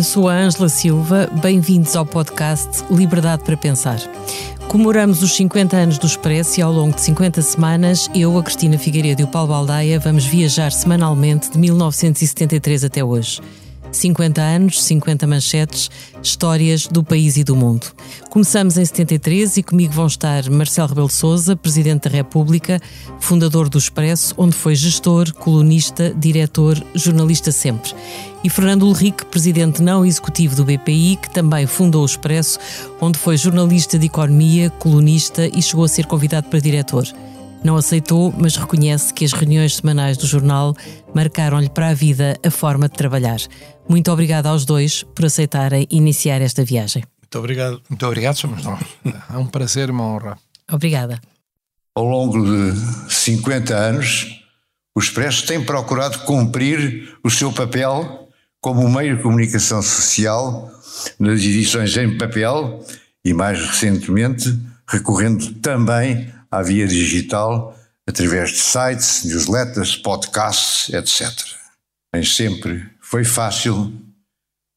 Eu sou a Ângela Silva, bem-vindos ao podcast Liberdade para Pensar. Comemoramos os 50 anos do Expresso e ao longo de 50 semanas, eu, a Cristina Figueiredo e o Paulo Baldaia vamos viajar semanalmente de 1973 até hoje. 50 anos, 50 manchetes, histórias do país e do mundo. Começamos em 73 e comigo vão estar Marcelo Rebelo Souza, Presidente da República, fundador do Expresso, onde foi gestor, colunista, diretor, jornalista sempre. E Fernando Ulrich, Presidente não executivo do BPI, que também fundou o Expresso, onde foi jornalista de economia, colunista e chegou a ser convidado para diretor. Não aceitou, mas reconhece que as reuniões semanais do jornal marcaram-lhe para a vida a forma de trabalhar. Muito obrigada aos dois por aceitarem iniciar esta viagem. Muito obrigado. Muito obrigado, somos nós. É um prazer e uma honra. Obrigada. Ao longo de 50 anos, o Expresso tem procurado cumprir o seu papel como meio de comunicação social nas edições em papel e, mais recentemente, recorrendo também à via digital através de sites, newsletters, podcasts, etc. Nem sempre foi fácil,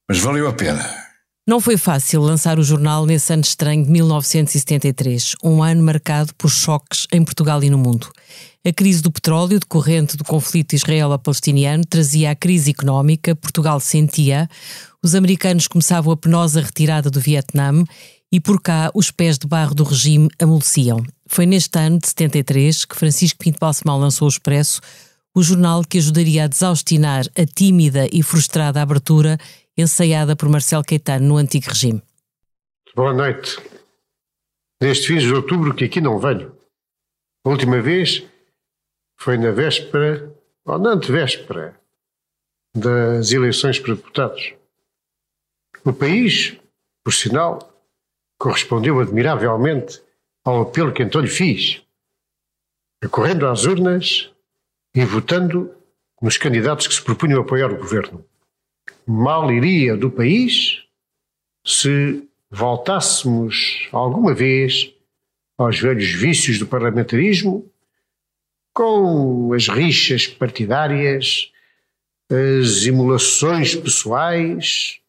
mas valeu a pena. Não foi fácil lançar o jornal nesse ano estranho de 1973, um ano marcado por choques em Portugal e no mundo. A crise do petróleo, decorrente do conflito israelo-palestiniano, trazia a crise económica, Portugal sentia, os americanos começavam a penosa retirada do Vietnã e por cá os pés de barro do regime amoleciam. Foi neste ano de 73 que Francisco Pinto Balsemão lançou o Expresso, o jornal que ajudaria a desaustinar a tímida e frustrada abertura ensaiada por Marcelo Caetano no antigo regime. Boa noite. Neste fim de outubro que aqui não venho. A última vez foi na véspera, ou na antevéspera, das eleições para deputados. O país, por sinal, correspondeu admiravelmente ao apelo que então lhe fiz, acorrendo às urnas e votando nos candidatos que se propunham apoiar o governo. Mal iria do país se voltássemos alguma vez aos velhos vícios do parlamentarismo, com as rixas partidárias, as emulações pessoais,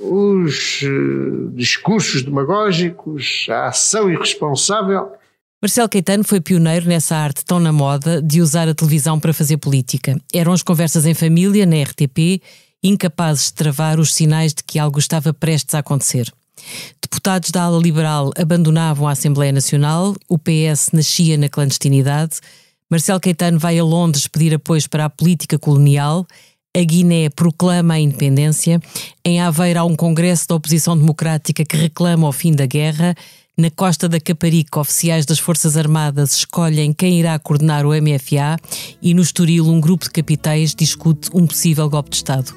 os uh, discursos demagógicos, a ação irresponsável. Marcelo Caetano foi pioneiro nessa arte tão na moda de usar a televisão para fazer política. Eram as conversas em família, na RTP, incapazes de travar os sinais de que algo estava prestes a acontecer. Deputados da ala liberal abandonavam a Assembleia Nacional, o PS nascia na clandestinidade, Marcelo Caetano vai a Londres pedir apoios para a política colonial a Guiné proclama a independência. Em Aveiro há um congresso da oposição democrática que reclama o fim da guerra. Na costa da Caparica, oficiais das Forças Armadas escolhem quem irá coordenar o MFA e no Estoril um grupo de capitães discute um possível golpe de Estado.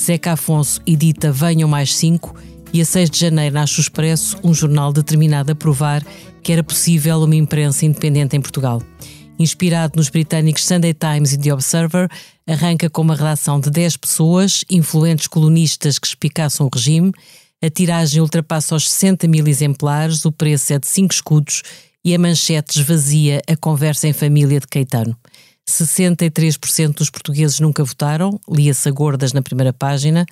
Zeca Afonso edita Venham Mais Cinco e a 6 de janeiro nasce o Expresso, um jornal determinado a provar que era possível uma imprensa independente em Portugal inspirado nos britânicos Sunday Times e The Observer, arranca com uma redação de 10 pessoas, influentes colunistas que espicaçam o regime. A tiragem ultrapassa os 60 mil exemplares, o preço é de 5 escudos e a manchete esvazia a conversa em família de Caetano. 63% dos portugueses nunca votaram, lia-se a gordas na primeira página,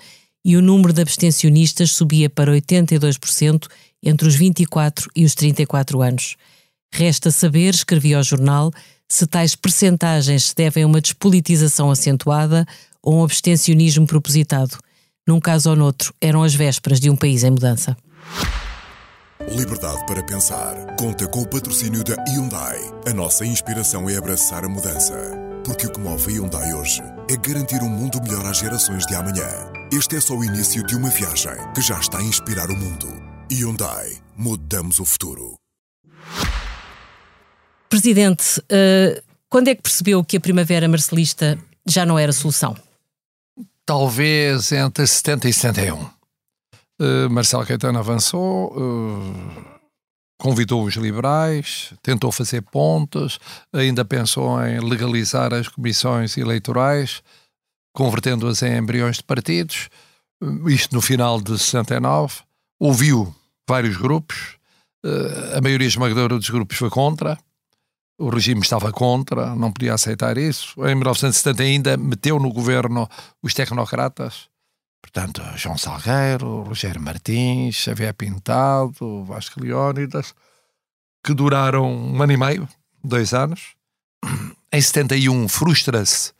e o número de abstencionistas subia para 82% entre os 24 e os 34 anos. Resta saber, escrevi ao jornal, se tais percentagens se devem a uma despolitização acentuada ou um abstencionismo propositado. Num caso ou noutro, eram as vésperas de um país em mudança. Liberdade para pensar. Conta com o patrocínio da Hyundai. A nossa inspiração é abraçar a mudança. Porque o que move a Hyundai hoje é garantir um mundo melhor às gerações de amanhã. Este é só o início de uma viagem que já está a inspirar o mundo. Hyundai. Mudamos o futuro. Presidente, uh, quando é que percebeu que a primavera marcelista já não era solução? Talvez entre 70 e 71. Uh, eh, Marcelo Caetano avançou, uh, convidou os liberais, tentou fazer pontos, ainda pensou em legalizar as comissões eleitorais, convertendo-as em embriões de partidos. Isto no final de 69. Ouviu vários grupos, a maioria esmagadora dos grupos foi contra o regime estava contra, não podia aceitar isso. Em 1970 ainda meteu no governo os tecnocratas Portanto, João Salgueiro, Rogério Martins, Xavier Pintado, Vasco Leónidas, que duraram um ano e meio, dois anos. Em 71 frustra-se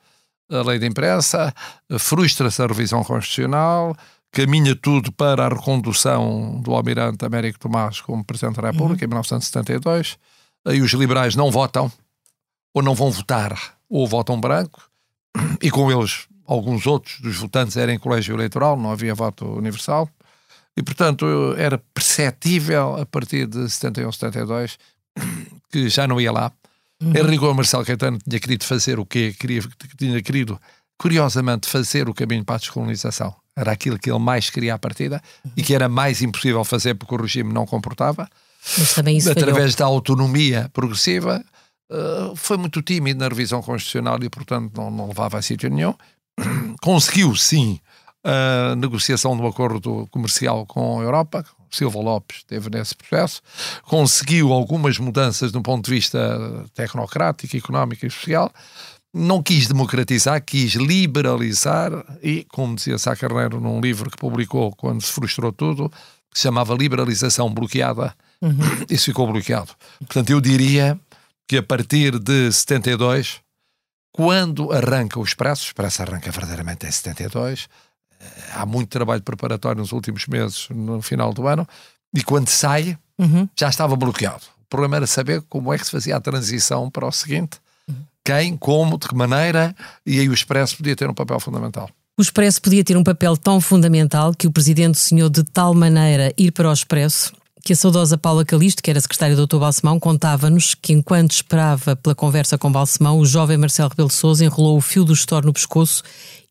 a lei da imprensa, frustra-se a revisão constitucional, caminha tudo para a recondução do Almirante Américo Tomás como Presidente da República uhum. em 1972. Aí os liberais não votam, ou não vão votar, ou votam branco, e com eles alguns outros dos votantes eram em colégio eleitoral, não havia voto universal. E, portanto, era perceptível a partir de 71, 72 que já não ia lá. Uhum. Em rigor, Marcelo Caetano tinha querido fazer o quê? Queria, tinha querido, curiosamente, fazer o caminho para a descolonização. Era aquilo que ele mais queria à partida e que era mais impossível fazer porque o regime não comportava. Mas também isso Através falhou. da autonomia progressiva, uh, foi muito tímido na revisão constitucional e, portanto, não, não levava a sítio nenhum. Conseguiu, sim, a negociação do acordo comercial com a Europa. Silva Lopes esteve nesse processo, conseguiu algumas mudanças do ponto de vista tecnocrático, económico e social, não quis democratizar, quis liberalizar e, como dizia Sá Carneiro num livro que publicou quando se frustrou tudo, que se chamava Liberalização Bloqueada, uhum. isso ficou bloqueado. Portanto, eu diria que a partir de 72, quando arranca o Expresso, o Expresso arranca verdadeiramente em 72, eh, há muito trabalho preparatório nos últimos meses, no final do ano, e quando sai, uhum. já estava bloqueado. O problema era saber como é que se fazia a transição para o seguinte, uhum. quem, como, de que maneira, e aí o Expresso podia ter um papel fundamental. O Expresso podia ter um papel tão fundamental que o Presidente sonhou de tal maneira ir para o Expresso que a saudosa Paula Calisto, que era secretária do Dr. Balsemão, contava-nos que enquanto esperava pela conversa com Balsemão, o jovem Marcelo Rebelo Sousa enrolou o fio do estor no pescoço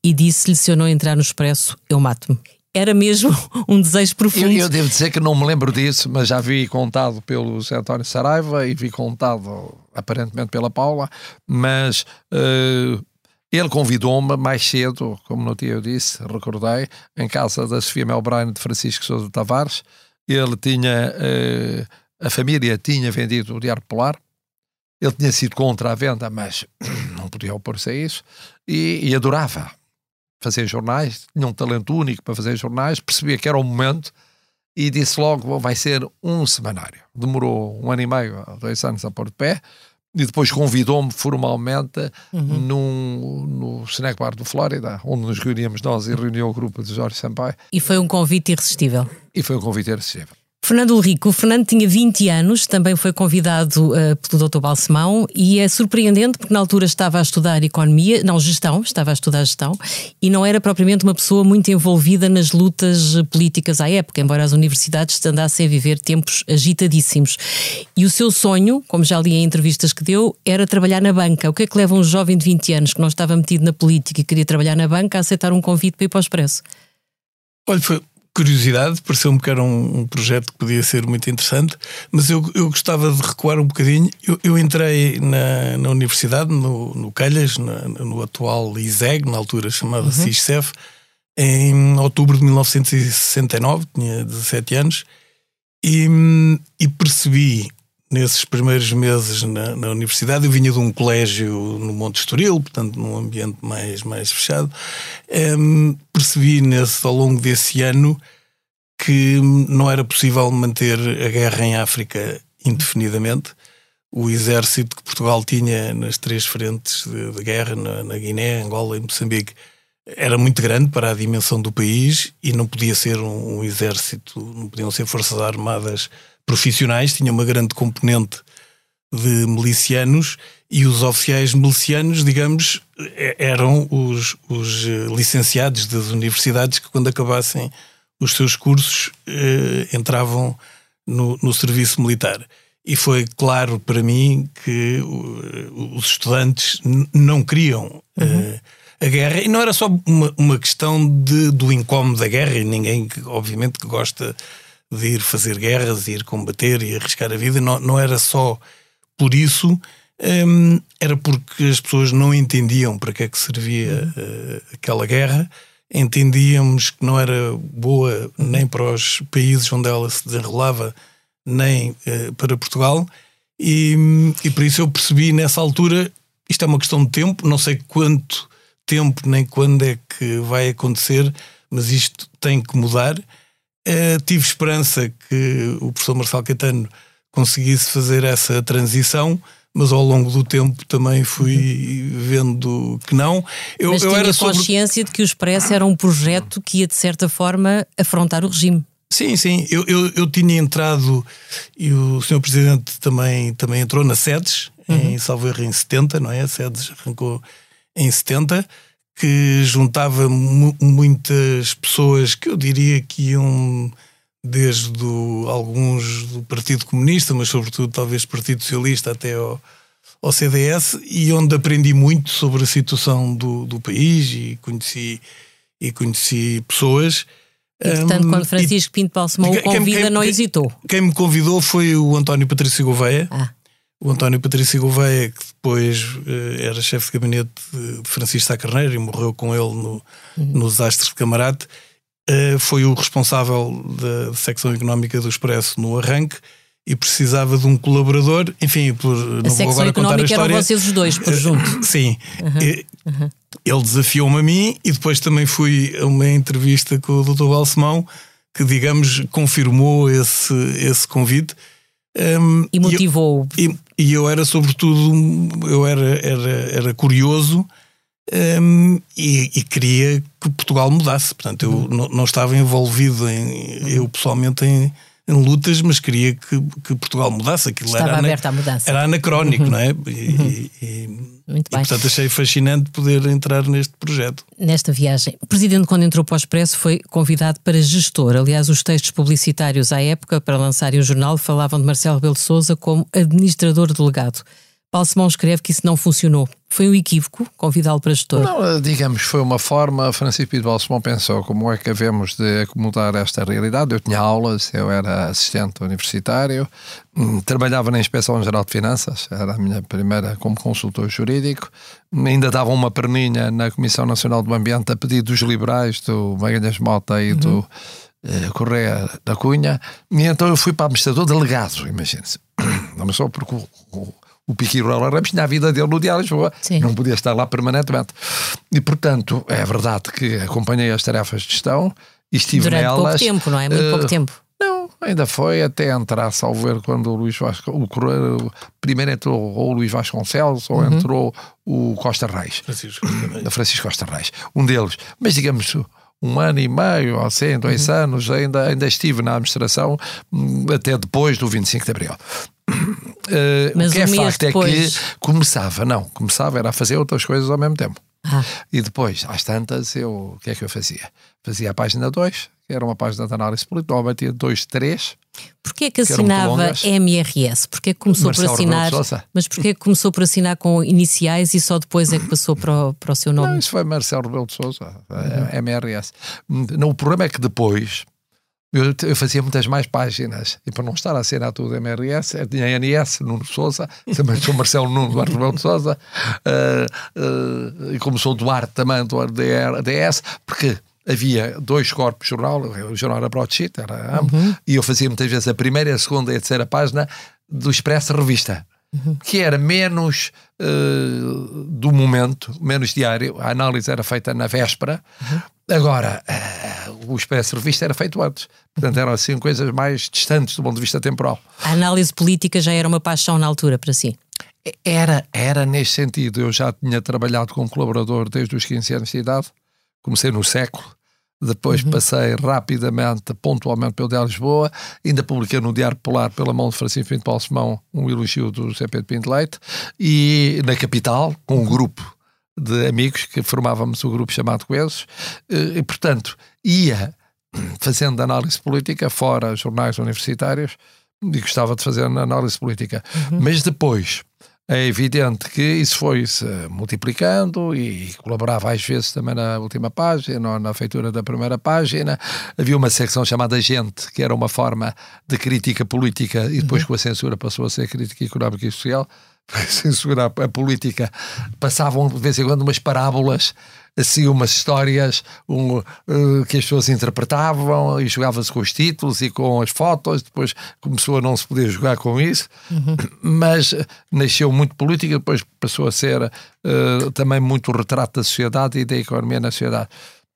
e disse-lhe se eu não entrar no expresso, eu mato-me. Era mesmo um desejo profundo. Eu, eu, devo dizer que não me lembro disso, mas já vi contado pelo José António Saraiva e vi contado aparentemente pela Paula, mas uh, ele convidou-me mais cedo, como no dia eu disse, recordei, em casa da Sofia Melbraine de Francisco Sousa Tavares, ele tinha, uh, a família tinha vendido o Diário Polar, ele tinha sido contra a venda, mas não podia opor-se a isso, e, e, adorava fazer jornais, tinha um talento único para fazer jornais, percebia que era o momento e disse logo, vai ser um semanário. Demorou um ano e meio, dois anos a pôr de pé, e depois convidou-me formalmente uhum. num, no Snack Bar do Flórida, onde nos reuníamos nós e reuniu o grupo de Jorge Sampaio. E foi um convite irresistível. E foi um convite irresistível. Fernando Ulrico, o Fernando tinha 20 anos, também foi convidado uh, pelo Dr. Balsemão e é surpreendente porque na altura estava a estudar economia, não, gestão, estava a estudar gestão e não era propriamente uma pessoa muito envolvida nas lutas políticas à época, embora as universidades andassem a viver tempos agitadíssimos. E o seu sonho, como já li em entrevistas que deu, era trabalhar na banca. O que é que leva um jovem de 20 anos que não estava metido na política e queria trabalhar na banca a aceitar um convite para ir para o Expresso? Olha, foi, curiosidade, pareceu-me que era um, um, projeto que podia ser muito interessante, mas eu, eu gostava de recuar um bocadinho. Eu, eu entrei na, na universidade, no, no Calhas, na, no atual ISEG, na altura chamada uhum. CISCEF, em outubro de 1969, tinha 17 anos, e, e percebi nesses primeiros meses na, na, universidade, eu vinha de um colégio no Monte Estoril, portanto num ambiente mais, mais fechado, um, percebi nesse, ao longo desse ano que não era possível manter a guerra em África indefinidamente. O exército que Portugal tinha nas três frentes de, de guerra, na, na Guiné, Angola e Moçambique, era muito grande para a dimensão do país e não podia ser um, um exército, não podiam ser forças armadas profissionais, tinha uma grande componente de milicianos e os oficiais milicianos, digamos, eram os, os eh, licenciados das universidades que, quando acabassem os seus cursos, eh, entravam no, no, serviço militar. E foi claro para mim que uh, os estudantes não queriam uhum. uh, a guerra. E não era só uma, uma questão de, do incómodo da guerra, e ninguém, obviamente, que gosta de ir fazer guerras, ir combater e arriscar a vida, não, não era só por isso, um, era porque as pessoas não entendiam para que é que servia uh, aquela guerra, entendíamos que não era boa nem para os países onde ela se desenrolava, nem uh, para Portugal, e, e por isso eu percebi nessa altura isto é uma questão de tempo, não sei quanto tempo nem quando é que vai acontecer, mas isto tem que mudar. Uh, tive esperança que o professor Marcelo Caetano conseguisse fazer essa transição, mas ao longo do tempo também fui vendo que não. Eu, mas eu tinha era consciência sobre... de que o Expresso era um projeto que ia, de certa forma, afrontar o regime. Sim, sim. Eu, eu, eu tinha entrado e o Sr. Presidente também, também entrou na SEDES, uhum. em Salvo Erro, em 70, não é? A SEDES arrancou em 70, que juntava muitas pessoas que eu diria que iam desde do, alguns do Partido Comunista, mas sobretudo talvez do Partido Socialista até ao, ao CDS, e onde aprendi muito sobre a situação do, do país e conheci, e conheci pessoas. E, portanto, quando Francisco e, Pinto Balsemão o convida, quem, não hesitou. Quem me convidou foi o António Patrício Gouveia. Ah. O António Patrício Gouveia, que depois uh, era chefe de gabinete de Francisco Sá Carneiro e morreu com ele no, uhum. nos Astros de Camarate. Eh, foi o responsável da secção económica do Expresso no arranque e precisava de um colaborador, enfim, por, a não vou agora contar a história. eram vocês os dois, por junto. Sim. Uhum. Uhum. Ele desafiou-me a mim e depois também fui a uma entrevista com o Dr. Balsemão que, digamos, confirmou esse, esse convite. Um, e motivou-o. E, eu era, sobretudo, eu era, era, era curioso um, e, e, queria que Portugal mudasse. Portanto, eu uhum. não, estava envolvido em, eu pessoalmente em, em lutas, mas queria que, que Portugal mudasse. Aquilo estava era aberto à mudança. Era anacrónico, uhum. não é? E, uhum. e, Muito bem. E, portanto, achei fascinante poder entrar neste projeto. Nesta viagem. O Presidente, quando entrou para o Expresso, foi convidado para gestor. Aliás, os textos publicitários à época, para lançarem o jornal, falavam de Marcelo Rebelo de Sousa como administrador delegado. Paulo Simão escreve que isso não funcionou. Foi um equívoco convidá-lo para gestor? Não, digamos, foi uma forma. Francisco Pinto Balsemão pensou como é que havemos de acomodar esta realidade. Eu tinha aulas, eu era assistente universitário, hum, trabalhava na Inspeção Geral de Finanças, era a minha primeira como consultor jurídico, ainda dava uma perninha na Comissão Nacional do Ambiente a pedido dos liberais, do Magalhães Mota e uhum. do eh, Correia da Cunha, e então eu fui para administrador delegado, imagine-se. Não só porque o o Piqui Rola Ramos tinha a vida dele no Diário de Lisboa, Sim. não podia estar lá permanentemente. E, portanto, é verdade que acompanhei as tarefas de gestão e estive Durante nelas. pouco tempo, não é? Muito uh, pouco tempo. Não, ainda foi até entrar, salvo ver, quando o Luís Vasconcelos, o, primeiro entrou ou o Luís Vasconcelos ou uhum. entrou o Costa Reis. Francisco Costa Reis. Francisco Costa Reis. Um deles. Mas, digamos, um ano e meio, ou assim, dois uhum. anos, ainda, ainda estive na administração hum, até depois do 25 de Abril. Uh, Mas o que é facto depois... é que começava, não, começava era a fazer outras coisas ao mesmo tempo. Ah. E depois, às tantas, eu, o que é que eu fazia? Fazia a página 2, que era uma página de análise política, normalmente tinha 2, 3. Porquê que assinava MRS? Porquê que começou Marcelo por assinar? Mas porquê que começou por assinar com iniciais e só depois é que passou para o, para o seu nome? Não, isso foi Marcelo Rebelo de Sousa, uhum. MRS. Não, o problema é que depois eu, eu, fazia muitas mais páginas e para não estar a assinar tudo MRS, tinha NS, Nuno Souza, também sou Marcelo Nuno Duarte Rebelo de Souza, uh, uh, e como sou Duarte também, Duarte DS, porque havia dois corpos de jornal, o jornal era broadsheet, era uhum. e eu fazia muitas vezes a primeira, a segunda e a terceira página do Expresso Revista. Uhum. Que era menos uh, do momento, menos diário, a análise era feita na véspera. Uhum. Agora, uh, o Expresso Revista era feito antes. Portanto, eram assim coisas mais distantes do ponto de vista temporal. A análise política já era uma paixão na altura para si? Era, era nesse sentido. Eu já tinha trabalhado como colaborador desde os 15 anos de idade. Comecei no século depois uhum. passei rapidamente, pontualmente, pelo Diário de Lisboa, ainda publiquei no Diário Popular, pela mão de Francisco Pinto Paulo Simão, um elogio do José Pedro Pinto Leite, e na capital, com um grupo de amigos que formávamos o grupo chamado Coesos, eh, e portanto ia fazendo análise política fora jornais universitários e gostava de fazer análise política. Uhum. Mas depois é evidente que isso foi-se multiplicando e colaborava às vezes também na última página ou na feitura da primeira página. Havia uma secção chamada Gente, que era uma forma de crítica política e depois uhum. com a censura passou a ser crítica económica e social. Censurar a política passavam de vez em quando umas parábolas assim umas histórias um, uh, que as pessoas interpretavam e jogava-se com os títulos e com as fotos, depois começou a não se poder jogar com isso, uhum. mas nasceu muito política, depois passou a ser uh, também muito retrato da sociedade e da economia na sociedade.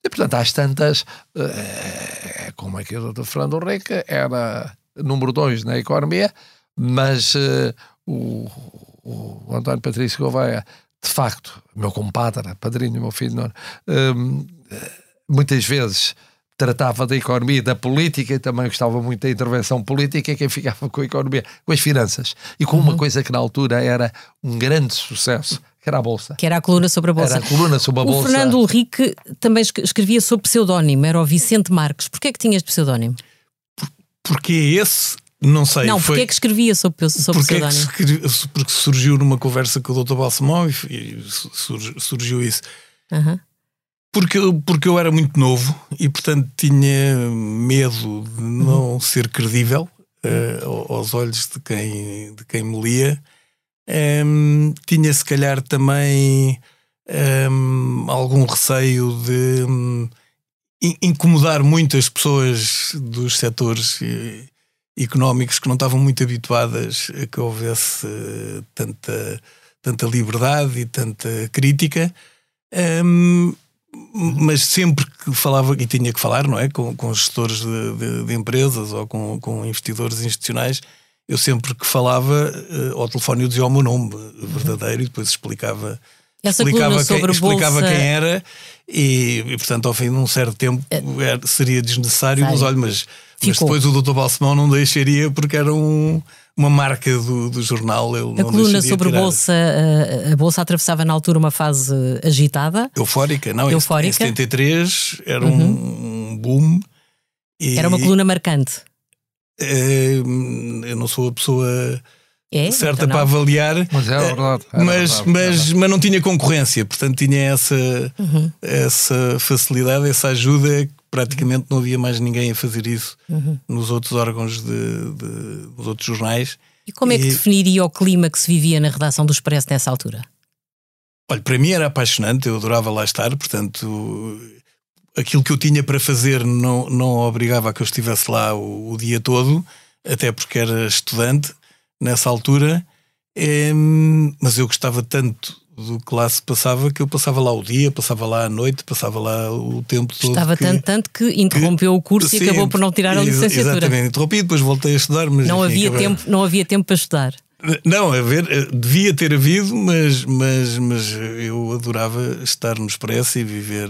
E, portanto, às tantas, é, como aquilo do Fernando Henrique, era número dois na economia, mas uh, o, o, António Patrício Gouveia, de facto, meu compadre, padrinho, meu filho, um, muitas vezes tratava da economia, da política e também gostava muito da intervenção política, quem ficava com a economia, com as finanças e com uhum. uma coisa que na altura era um grande sucesso, que era a Bolsa. Que era a coluna sobre a Bolsa. Era a coluna sobre a o Bolsa. O Fernando Henrique também escrevia sob pseudónimo, era o Vicente Marques. Porquê é que tinha este pseudónimo? Por, porque esse não sei. Não, foi... porque é que escrevia sob, sob porque pseudónimo? É que, porque surgiu numa conversa com o Dr. Balsamão e surgiu isso. Uhum. Porque, porque eu era muito novo e, portanto, tinha medo de não uhum. ser credível uh, aos olhos de quem, de quem me lia. Um, tinha, se calhar, também um, algum receio de um, incomodar muitas pessoas dos setores eh, económicos que não estavam muito habituadas a que houvesse uh, tanta, tanta liberdade e tanta crítica. Um, mas sempre que falava, e tinha que falar, não é? Com, com gestores de, de, de empresas ou com, com, investidores institucionais, eu sempre que falava uh, ao telefone eu dizia o meu nome verdadeiro e depois explicava. Essa explicava, quem, explicava bolsa... quem era e, e, portanto, ao fim de um certo tempo é... seria desnecessário, mas olha, mas, mas depois o Dr. Balsemão não deixaria porque era um uma marca do, do jornal. Ele a coluna sobre tirar. bolsa, a, a, bolsa atravessava na altura uma fase agitada. Eufórica, não? Eufórica. Em 73 era uhum. um boom. E, era uma coluna marcante. É, eu não sou a pessoa é? certa então para avaliar, mas, é verdade, é mas, verdade, mas, mas não tinha concorrência, portanto tinha essa, uhum. essa facilidade, essa ajuda praticamente não havia mais ninguém a fazer isso uhum. nos outros órgãos de, de, dos outros jornais. E como é que e... definiria o clima que se vivia na redação do Expresso nessa altura? Olha, para mim era apaixonante, eu adorava lá estar, portanto, aquilo que eu tinha para fazer não, não obrigava a que eu estivesse lá o, o dia todo, até porque era estudante nessa altura, é, mas eu gostava tanto do que lá se passava que eu passava lá o dia, passava lá a noite, passava lá o tempo todo. Estava que, tanto, tanto que interrompeu que, o curso sim, e acabou por não tirar a licenciatura. Exatamente, interrompi, depois voltei a estudar, mas não, enfim, havia, acabei... tempo, não havia tempo para estudar. Não, a ver, eh, devia ter havido, mas, mas, mas eu adorava estar no Expresso e viver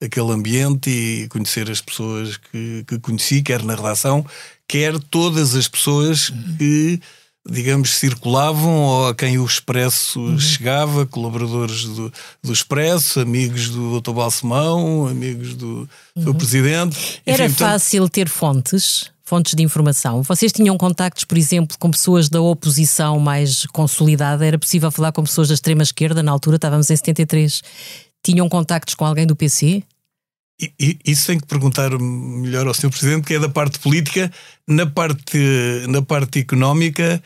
eh, aquele ambiente e conhecer as pessoas que, que conheci, quer na redação, quer todas as pessoas que digamos, circulavam ou a quem o Expresso uhum. chegava, colaboradores do, do Expresso, amigos do Dr. Balsemão, amigos do uhum. seu presidente. Era Enfim, fácil ter fontes? Fontes de informação. Vocês tinham contactos, por exemplo, com pessoas da oposição mais consolidada? Era possível falar com pessoas da extrema-esquerda? Na altura estávamos em 73. Tinham contactos com alguém do PC? Isso tem que perguntar melhor ao Sr. Presidente, que é da parte política. Na parte, na parte económica,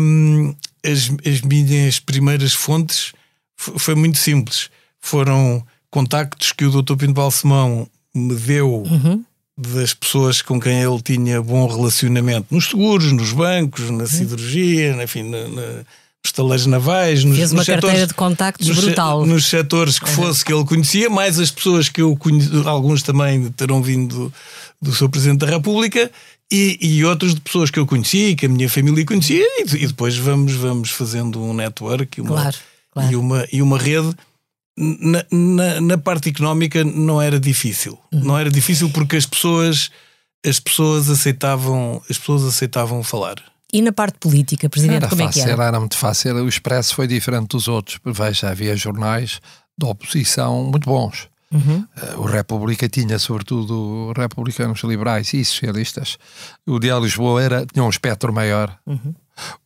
hum, as, as minhas primeiras fontes foi muito simples. Foram contactos que o Dr. Pinto Balsemão me deu uhum. das pessoas com quem ele tinha bom relacionamento nos seguros, nos bancos, na uhum. siderurgia, enfim, na, na estaleiros navais, nos, Fez uma nos carteira setores, de contactos nos, brutal. Nos setores que fosse que ele conhecia, mais as pessoas que eu conheci, alguns também terão vindo do, do seu Presidente da República e, e outros de pessoas que eu conhecia, que a minha família conhecia, e, e depois vamos, vamos fazendo um network e uma, claro, claro. E uma, e uma rede. Na, na, na, parte económica não era difícil. Uhum. Não era difícil porque as pessoas as pessoas aceitavam as pessoas aceitavam falar. E na parte política, Presidente, era como fácil, é que era? Era muito fácil. O Expresso foi diferente dos outros. Veja, havia jornais de oposição muito bons. Uhum. Uh, o República tinha, sobretudo, republicanos liberais e socialistas. O Diário Lisboa era, tinha um espectro maior. Uhum.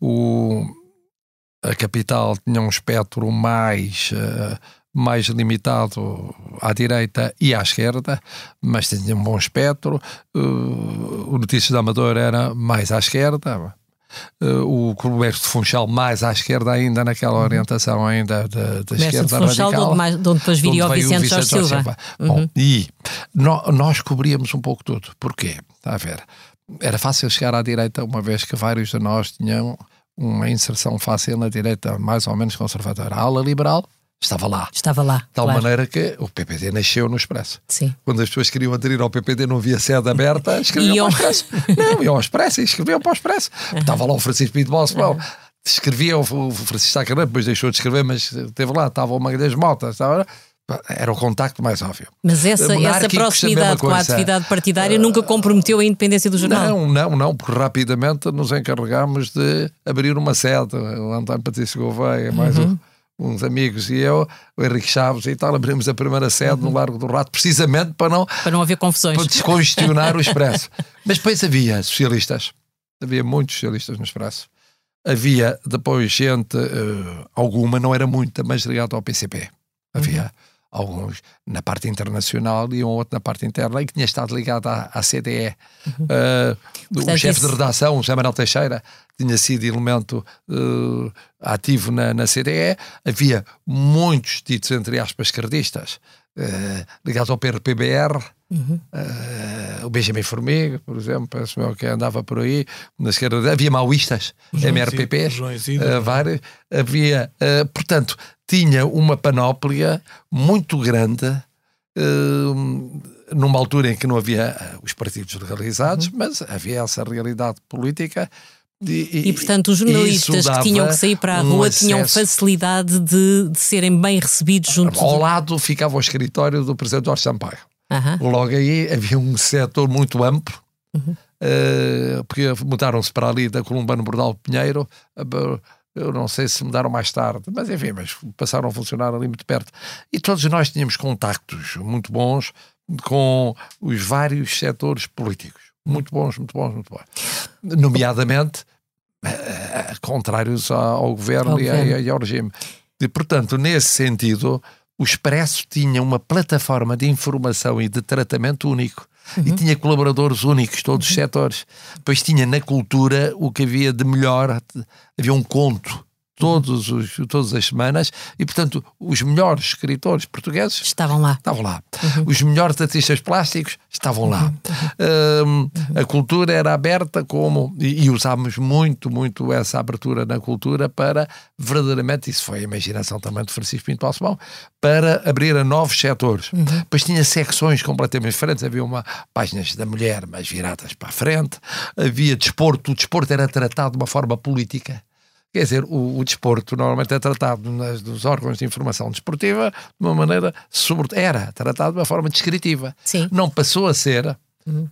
O, a capital tinha um espectro mais, uh, mais limitado à direita e à esquerda, mas tinha um bom espectro. Uh, o Notícias da Amadora era mais à esquerda uh, o comércio de Funchal mais à esquerda ainda naquela uhum. orientação ainda da, da esquerda de Funchal, radical. De onde, mais, de onde depois viria o Vicente, Vicente Jorge Silva. Silva. Uhum. Bom, e no, nós cobríamos um pouco tudo. Porquê? Está a ver? Era fácil chegar à direita, uma vez que vários de nós tinham uma inserção fácil na direita mais ou menos conservadora. A ala liberal Estava lá. Estava lá. De tal claro. maneira que o PPD nasceu no Expresso. Sim. Quando as pessoas queriam aderir ao PPD, não havia sede aberta, escreviam Iam. para o Expresso. Não, iam ao Expresso e escreviam para o Expresso. Estava lá o Francisco Pinto Balsemão. Escrevia, o Francisco Sá Carneiro, depois deixou de escrever, mas esteve lá, estava o Magalhães Mota, estava, era o contacto mais óbvio. Mas essa, essa Monárquicos, a proximidade com a atividade partidária nunca comprometeu a independência do jornal. Não, não, não, porque rapidamente nos encarregámos de abrir uma sede. O António Patrício Gouveia, mais Uhum. um- uns amigos e eu, o Henrique Chaves e tal, abrimos a primeira sede Uhum. no Largo do Rato, precisamente para não Para não haver confusões. para descongestionar o Expresso. Mas depois havia socialistas, havia muitos socialistas no Expresso. Havia depois gente, eh, alguma, não era muita, mas ligada ao PCP. Havia alguns na parte internacional e um outro na parte interna e que tinha estado ligado à, à CDE. Eh, o Portanto, chefe isso- de redação, o José Manuel Teixeira, tinha sido elemento eh, ativo na, na CDE. Havia muitos ditos, entre aspas, esquerdistas, eh, ligados ao PRPBR. Eh, o Benjamin Formiga, por exemplo, penso eu que andava por aí, na esquerda, havia maoístas, MRPPs, João vários, havia, portanto, tinha uma panóplia muito grande, eh, numa altura em que não havia eh, os partidos legalizados, mas havia essa realidade política. E, E, portanto, os jornalistas que tinham que sair para a um rua tinham acesso. facilidade de, de serem bem recebidos junto Ao do... lado ficava o escritório do presidente Jorge Sampaio. Aham. Logo aí havia um setor muito amplo, eh, porque mudaram-se para ali da Columbano Bordal Pinheiro. eh, Eu não sei se mudaram mais tarde, mas enfim, mas passaram a funcionar ali muito perto. E todos nós tínhamos contactos muito bons com os vários setores políticos. Muito bons, muito bons, muito bons. Nomeadamente, eh, contrários ao, ao governo, Ao e, a- governo. e ao regime. E, portanto, nesse sentido, o Expresso tinha uma plataforma de informação e de tratamento único. E tinha colaboradores únicos, todos os setores. Depois tinha na cultura o que havia de melhor. Havia um conto todos os, todas as semanas e, portanto, os melhores escritores portugueses Estavam lá. estavam lá. Os melhores artistas plásticos estavam lá. Hum, a cultura era aberta como. E, e usámos muito, muito essa abertura na cultura para verdadeiramente, isso foi a imaginação também de Francisco Pinto Balsemão, para abrir a novos setores. Depois tinha secções completamente diferentes. Havia uma páginas da mulher, mas viradas para a frente. Havia desporto. O desporto era tratado de uma forma política. Quer dizer, o, o desporto normalmente é tratado nas, nos órgãos de informação desportiva de uma maneira, sobre, era tratado de uma forma descritiva. Sim. Não passou a ser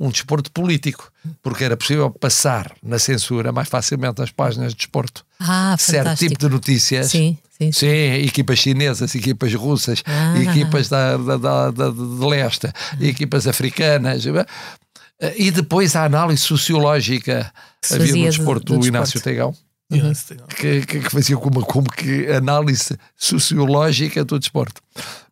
um desporto político, porque era possível passar na censura mais facilmente as páginas de desporto. Ah, certo fantástico. tipo de notícias. Sim, sim, sim. Sim, equipas chinesas, equipas russas, Ah. equipas da, da, da, da- de leste, equipas africanas. E depois a análise sociológica. Havia no do- desporto do o Inácio desporto. Que, que, que fazia como, como que análise sociológica do desporto.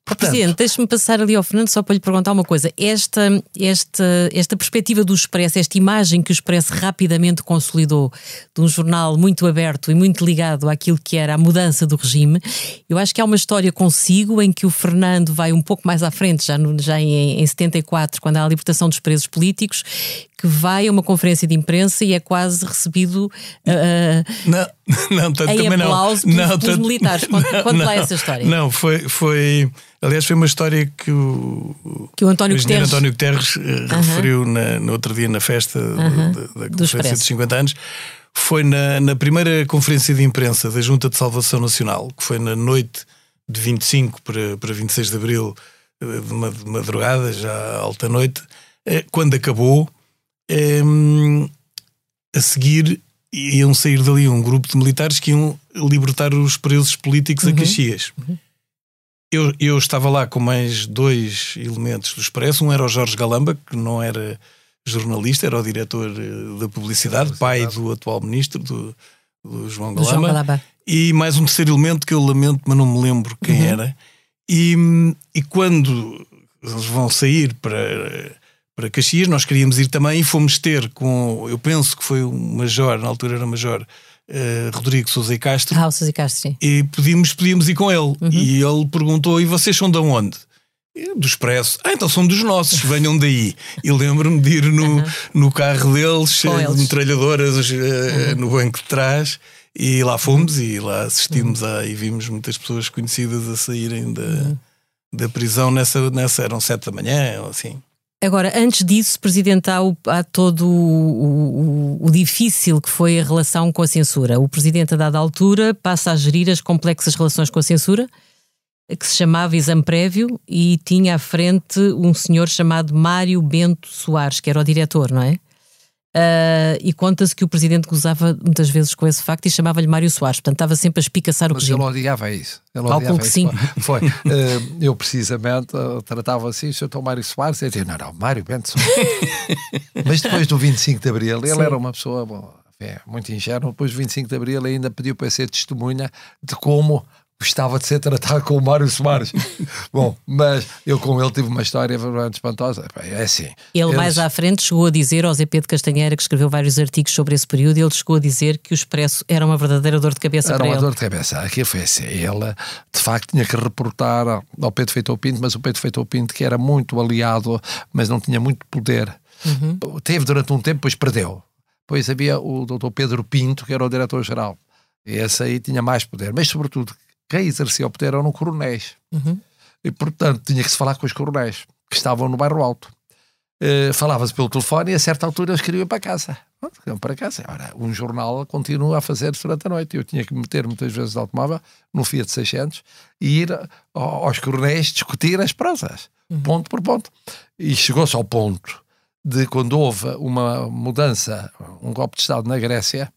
Portanto, Presidente, deixe-me passar ali ao Fernando só para lhe perguntar uma coisa. Esta, esta, esta perspectiva do Expresso, esta imagem que o Expresso rapidamente consolidou de um jornal muito aberto e muito ligado àquilo que era a mudança do regime, eu acho que há uma história consigo em que o Fernando vai um pouco mais à frente, já, no, já em, em 74, quando há a libertação dos presos políticos, que vai a uma conferência de imprensa e é quase recebido ah, Não, não, tanto Em também não. aplauso pelos- não, pelos militares. Conte- lá essa história. Não, foi, foi. Aliás, foi uma história que o, que o António o Guterres... António Guterres eh, referiu na, no outro dia na festa da- da, da Conferência dos 50 anos. Foi na, na primeira conferência de imprensa da Junta de Salvação Nacional, que foi na noite de 25 para, para 26 de abril, eh, de madrugada, já alta noite, eh, quando acabou, em, a seguir iam sair dali um grupo de militares que iam libertar os presos políticos a Caxias. Eu, eu estava lá com mais dois elementos do Expresso. Um era o Jorge Galamba, que não era jornalista, era o diretor eh, da publicidade, pai do atual ministro, do, do João do João Galamba. E mais um terceiro elemento que eu lamento, mas não me lembro quem era. E, e quando eles vão sair para, para Caxias, nós queríamos ir também e fomos ter com, eu penso que foi o Major, na altura era Major, eh, Rodrigo Sousa e Castro, Ah, o Suzy Castro, sim. e pedimos, pedimos ir com ele. E ele perguntou: e vocês são de onde? "E Do Expresso. Ah, então são dos nossos, venham daí. E lembro-me de ir no, no carro deles, cheio de eles. metralhadoras eh, no banco de trás. E lá fomos e lá assistimos a, e vimos muitas pessoas conhecidas a saírem da, da prisão nessa, nessa. eram sete da manhã ou assim. Agora, antes disso, Presidente, há, o, há todo o, o, o, difícil que foi a relação com a censura. O Presidente, a dada altura, passa a gerir as complexas relações com a censura, que se chamava Exame Prévio, e tinha à frente um senhor chamado Mário Bento Soares, que era o diretor, não é? Uh, e conta-se que o presidente gozava muitas vezes com esse facto e chamava-lhe Mário Soares, portanto estava sempre a espicaçar o Mas ele odiava isso. Ele odiava que isso. sim. Foi. Uh, eu precisamente uh, tratava assim, se eu estou Mário Soares, eu dizia, não, não, Mário Bento. Mas depois do 25 de Abril, ele sim. era uma pessoa bom, é, muito ingênua, depois do 25 de Abril ainda pediu para ser testemunha de como gostava de ser tratado com o Mário Soares. Bom, mas eu com ele tive uma história verdadeiramente espantosa. É assim. Ele eles... mais à frente chegou a dizer ao ZP de Castanheira, que escreveu vários artigos sobre esse período, ele chegou a dizer que o Expresso era uma verdadeira dor de cabeça era para ele. Era uma dor de cabeça. Aqui foi assim. Ele, de facto, tinha que reportar ao Pedro Feito Pinto, mas o Pedro Feito Pinto, que era muito aliado, mas não tinha muito poder, uhum. teve durante um tempo, depois perdeu. Depois havia o doutor Pedro Pinto, que era o diretor-geral. Esse aí tinha mais poder, mas sobretudo quem exercia o poder eram coronéis. Uhum. E, portanto, tinha que se falar com os coronéis que estavam no bairro alto. Uh, Falava-se pelo telefone e a certa altura eles queriam ir para casa. Queriam para casa. Ora, um jornal continua a fazer durante a noite. Eu tinha que meter muitas vezes de automóvel no Fiat 600 e ir aos coronéis discutir as prosas, uhum. ponto por ponto. E chegou-se ao ponto de quando houve uma mudança, um golpe de Estado na Grécia,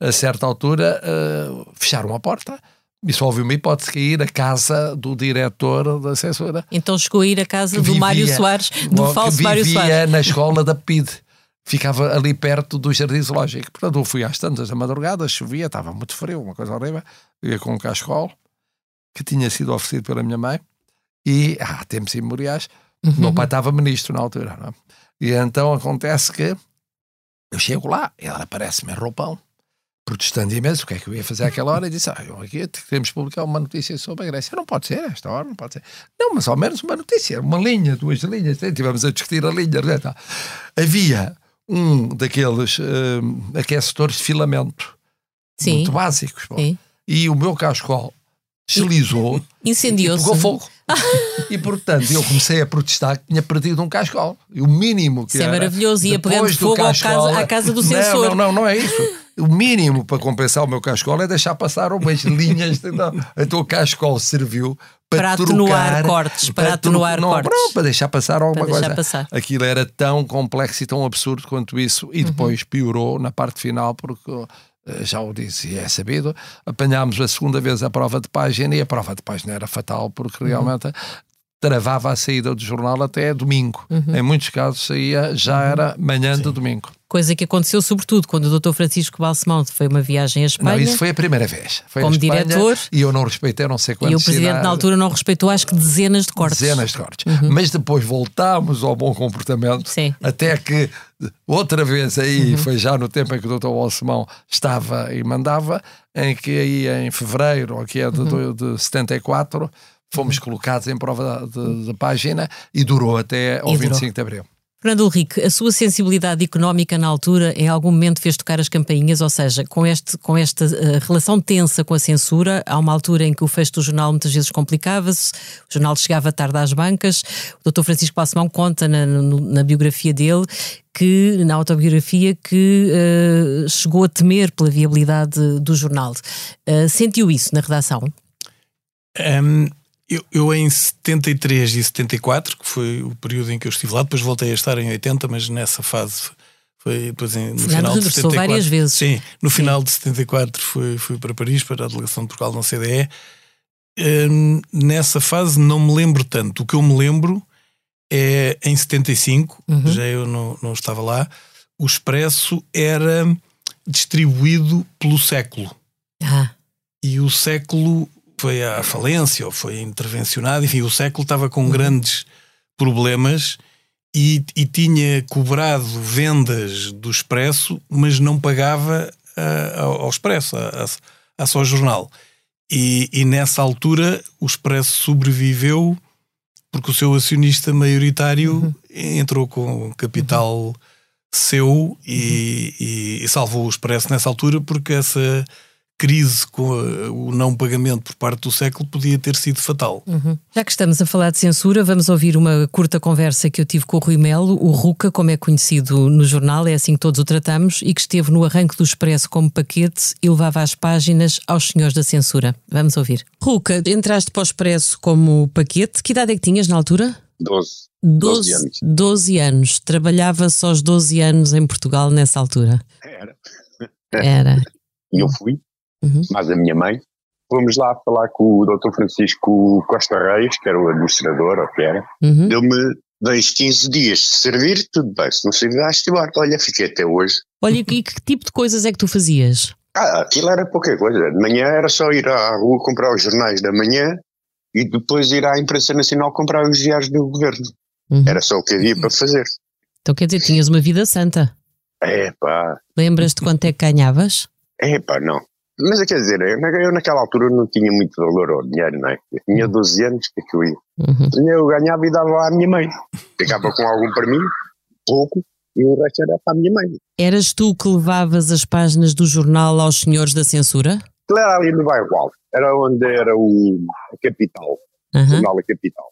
a certa altura uh, fecharam a porta e só houve uma hipótese que ir à casa do diretor da censura. Então chegou a ir à casa do vivia, Mário Soares, do falso Mário Soares. vivia na escola da PID. Ficava ali perto do Jardim Zoológico. Portanto, eu fui às tantas da madrugada, chovia, estava muito frio, uma coisa horrível. ia com um cascol que tinha sido oferecido pela minha mãe. E, há ah, tempos imemoriais, uhum. meu pai estava ministro na altura. Não? É? E então acontece que eu chego lá, ela aparece-me em roupão protestando imenso, o que é que eu ia fazer àquela hora? E disse: ah, aqui queremos publicar uma notícia sobre a Grécia. Não pode ser, esta hora não pode ser. Não, mas ao menos uma notícia, uma linha, duas linhas. Tivemos a discutir a linha. Tá. Havia um daqueles uh, aquecedores de filamento Sim. muito básicos. Bom, e o meu cascol deslizou, incendiou-se, pegou fogo. e portanto eu comecei a protestar que tinha perdido um cascol. E o mínimo que isso é era. é maravilhoso, ia pegando fogo cascol, à, casa, à casa do censor. Não, não, não é isso o mínimo para compensar o meu cascol é deixar passar umas linhas. então o cascol serviu para, para atenuar trocar, cortes, para, para atenuar não, cortes. Não, para deixar passar alguma deixar coisa. Passar. Aquilo era tão complexo e tão absurdo quanto isso, e uhum. depois piorou na parte final, porque eh, já o disse e é sabido, apanhámos a segunda vez a prova de página e a prova de página era fatal, porque uhum. Travava a saída do jornal até domingo. Uhum. Em muitos casos saía, já uhum. era manhã Sim. de domingo. Coisa que aconteceu sobretudo quando o Dr. Francisco Balsemão foi uma viagem à Espanha. Não, isso foi a primeira vez. Foi como Espanha, diretor. E eu não respeitei, não sei quantos. E o Presidente na altura não respeitou, acho que dezenas de cortes. Dezenas de cortes. Uhum. Mas depois voltámos ao bom comportamento. Sim. Até que outra vez aí, uhum. foi já no tempo em que o Dr. Balsemão estava e mandava, em que aí em fevereiro, que é de, uhum. de 74, fomos uhum. colocados em prova da página e durou até ao e 25 durou. de abril. Fernando Ulrich, a sua sensibilidade económica na altura em algum momento fez tocar as campainhas, ou seja, com, este, com esta uh, relação tensa com a censura, há uma altura em que o fecho do jornal muitas vezes complicava-se, o jornal chegava tarde às bancas, o Dr. Francisco Passamão conta na, na biografia dele que, na autobiografia, que uh, chegou a temer pela viabilidade do jornal. Uh, sentiu isso na redação? Um, eu, eu, em 73 e 74, que foi o período em que eu estive lá, depois voltei a estar em 80, mas nessa fase foi depois em, no final de 74. várias vezes. Sim, no final Sim. de 74 fui, fui para Paris para a delegação de Portugal na CDE. Hum, nessa fase não me lembro tanto. O que eu me lembro é em 75, uhum. já eu não, não estava lá, o Expresso era distribuído pelo século. Ah. E o século foi à falência ou foi intervencionado. Enfim, o século estava com uhum. grandes problemas e, e, tinha cobrado vendas do Expresso, mas não pagava ao Expresso, a, a, a só jornal. E, e, nessa altura o Expresso sobreviveu porque o seu acionista maioritário uhum. entrou com capital uhum. seu e, e, salvou o Expresso nessa altura porque essa crise com o não pagamento por parte do século podia ter sido fatal. Uhum. Já que estamos a falar de censura, vamos ouvir uma curta conversa que eu tive com o Rui Melo, o Ruca, como é conhecido no jornal, é assim que todos o tratamos, e que esteve no arranque do Expresso como paquete e levava as páginas aos senhores da censura. Vamos ouvir. Ruca, entraste para o Expresso como paquete. Que idade é que tinhas na altura? 12. 12, 12 anos. 12 anos. Trabalhava só aos 12 anos em Portugal nessa altura? Era. Era. E eu fui uhum. mais a minha mãe. Fomos lá falar com o Dr. Francisco Costa Reis, que era o administrador, ou que era. Uhum. Deu-me dois 15 dias de servir, tudo bem. Se não serviste, embora. Olha, fiquei até hoje. Olha, e que tipo de coisas é que tu fazias? Ah, aquilo era pouca coisa. De manhã era só ir à rua comprar os jornais da manhã e depois ir à imprensa nacional comprar os diários do governo. Uhum. Era só o que havia para fazer. Então quer dizer, tinhas uma vida santa. É pá. Lembras-te quanto é que ganhavas? É pá, não. Mas quer dizer, eu naquela altura não tinha muito valor ao dinheiro, não é? Eu tinha 12 uhum. anos, o que é que eu ia? Uhum. Eu ganhava e dava à minha mãe. Ficava com algum para mim, pouco, e o resto era para a minha mãe. Eras tu que levavas as páginas do jornal aos senhores da censura? Era ali no bairro Alto, era onde era o, a capital, uhum. o jornal da capital.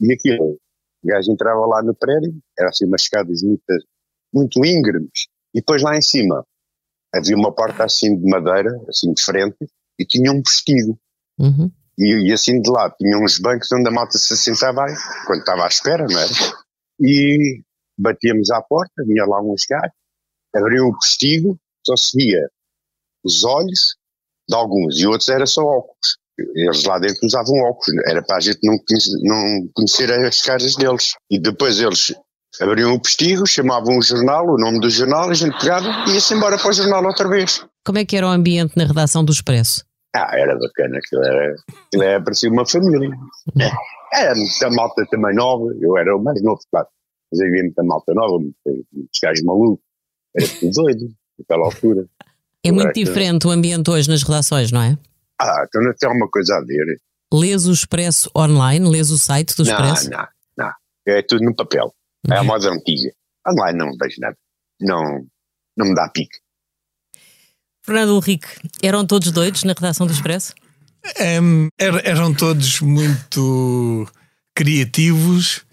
E aquilo, o gajo entrava lá no prédio, era assim umas escadas muito, muito íngremes, e depois lá em cima havia uma porta assim de madeira, assim de frente, e tinha um postigo. Uhum. E, e, assim de lado tinha uns bancos onde a malta se sentava aí, quando estava à espera, não era? E batíamos à porta, vinha lá uns gajos, abriu o postigo, só se via os olhos de alguns, e outros era só óculos. Eles lá dentro usavam óculos, era para a gente não conhecer, não conhecer as caras deles. E depois eles Abriam o postigo, chamavam o jornal, o nome do jornal, a gente pegava e ia-se embora para o jornal outra vez. Como é que era o ambiente na redação do Expresso? Ah, era bacana, aquilo era, aquilo era parecia uma família. Era muita malta também nova, eu era o mais novo, claro, mas havia muita malta nova, muitos gajos malucos, era tudo doido, naquela altura. É muito diferente o ambiente hoje nas redações, não é? Ah, então não tem alguma coisa a ver. Lês o Expresso online? Lês o site do Expresso? Não, não, não. É tudo no papel. É a moda antiga. Online não vejo nada. Não, não me dá pique. Fernando Henrique, eram todos doidos na redação do Expresso? Um, eram todos muito criativos,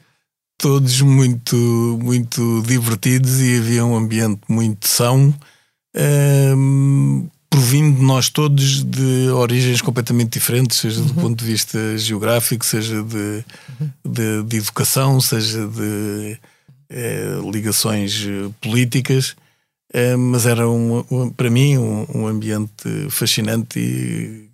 todos muito, muito divertidos e havia um ambiente muito são, um, provindo de nós todos de origens completamente diferentes, seja uhum. do ponto de vista geográfico, seja de, de, de educação, seja de eh, ligações eh, políticas, eh, mas era um, um, para mim um, um, ambiente fascinante e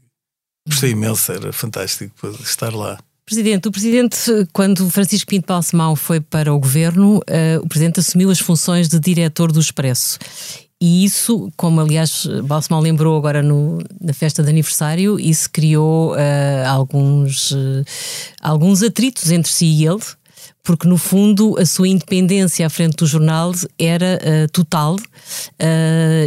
gostei imenso, era fantástico estar lá. Presidente, o Presidente, quando Francisco Pinto Balsemão foi para o Governo, uh, o Presidente assumiu as funções de diretor do Expresso. E isso, como aliás Balsemão lembrou agora no, na festa de aniversário, isso criou uh, alguns, uh, alguns atritos entre si e ele, porque no fundo a sua independência à frente do jornal era uh, total